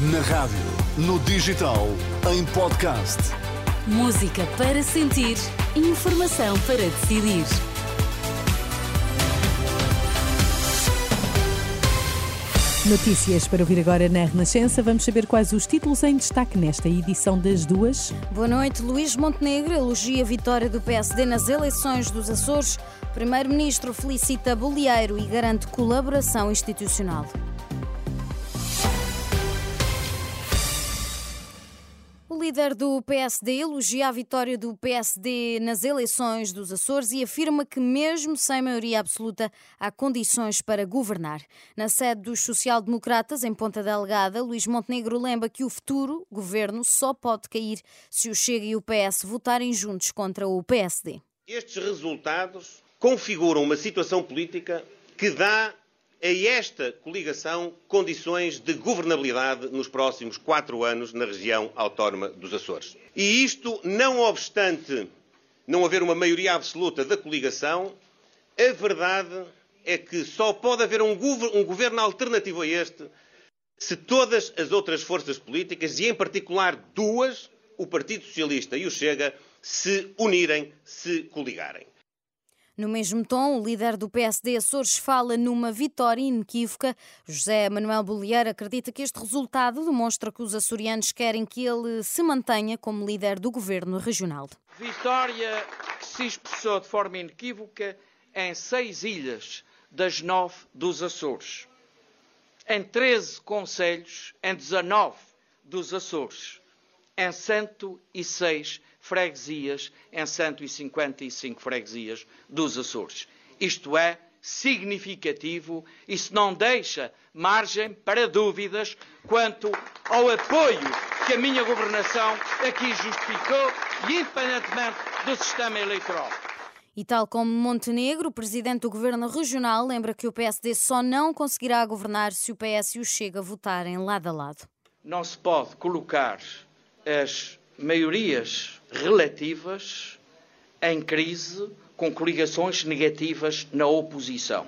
Na rádio, no digital, em podcast. Música para sentir, informação para decidir. Notícias para ouvir agora na Renascença. Vamos saber quais os títulos em destaque nesta edição das duas. Boa noite. Luís Montenegro elogia a vitória do PSD nas eleições dos Açores. Primeiro-Ministro felicita Bolieiro e garante colaboração institucional. Líder do PSD elogia a vitória do PSD nas eleições dos Açores e afirma que, mesmo sem maioria absoluta, há condições para governar. Na sede dos social-democratas, em Ponta Delgada, Luís Montenegro lembra que o futuro governo só pode cair se o Chega e o PS votarem juntos contra o PSD. Estes resultados configuram uma situação política que dá a esta coligação condições de governabilidade nos próximos quatro anos na região autónoma dos Açores. E isto, não obstante não haver uma maioria absoluta da coligação, a verdade é que só pode haver um, um governo alternativo a este se todas as outras forças políticas, e em particular duas, o Partido Socialista e o Chega, se unirem, se coligarem. No mesmo tom, o líder do PSD Açores fala numa vitória inequívoca. José Manuel Bolieiro acredita que este resultado demonstra que os açorianos querem que ele se mantenha como líder do governo regional. Vitória que se expressou de forma inequívoca em seis ilhas das nove dos Açores, em 13 conselhos, em 19 dos Açores, em 106 freguesias em 155 freguesias dos Açores. Isto é significativo, isso não deixa margem para dúvidas quanto ao apoio que a minha governação aqui justificou, independentemente do sistema eleitoral. E tal como Montenegro, o presidente do governo regional lembra que o PSD só não conseguirá governar se o PS e o Chega votarem lado a lado. Não se pode colocar as maiorias relativas em crise com coligações negativas na oposição.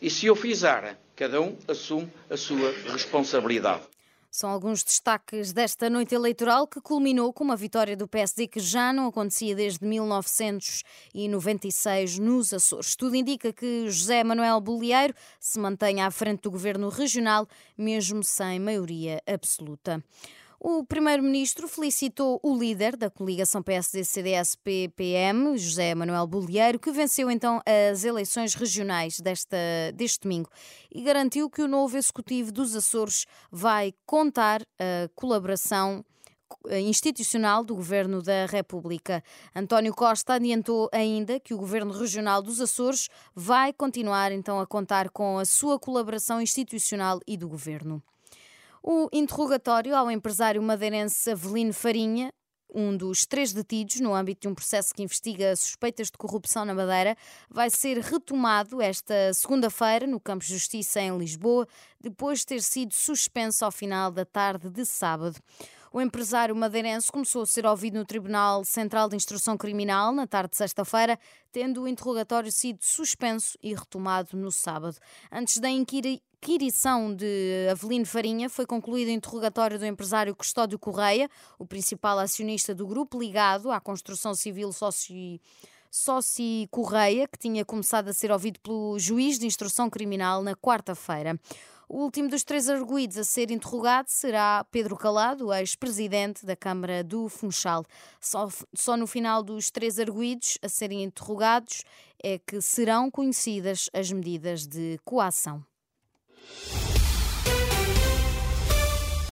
E se o fizerem, cada um assume a sua responsabilidade. São alguns destaques desta noite eleitoral que culminou com uma vitória do PSD que já não acontecia desde 1996 nos Açores. Tudo indica que José Manuel Bolieiro se mantenha à frente do governo regional, mesmo sem maioria absoluta. O primeiro-ministro felicitou o líder da coligação PSD-CDS-PPM, José Manuel Bolieiro, que venceu então as eleições regionais desta, deste domingo e garantiu que o novo executivo dos Açores vai contar a colaboração institucional do Governo da República. António Costa adiantou ainda que o Governo Regional dos Açores vai continuar então a contar com a sua colaboração institucional e do Governo. O interrogatório ao empresário madeirense Avelino Farinha, um dos três detidos no âmbito de um processo que investiga suspeitas de corrupção na Madeira, vai ser retomado esta segunda-feira no Campo de Justiça em Lisboa, depois de ter sido suspenso ao final da tarde de sábado. O empresário madeirense começou a ser ouvido no Tribunal Central de Instrução Criminal na tarde de sexta-feira, tendo o interrogatório sido suspenso e retomado no sábado. Antes da inquirição de Avelino Farinha, foi concluído o interrogatório do empresário Custódio Correia, o principal acionista do grupo ligado à construção civil sócio Sócio Correia, que tinha começado a ser ouvido pelo juiz de instrução criminal na quarta-feira. O último dos três arguídos a ser interrogado será Pedro Calado, ex-presidente da Câmara do Funchal. Só, só no final dos três arguídos a serem interrogados é que serão conhecidas as medidas de coação.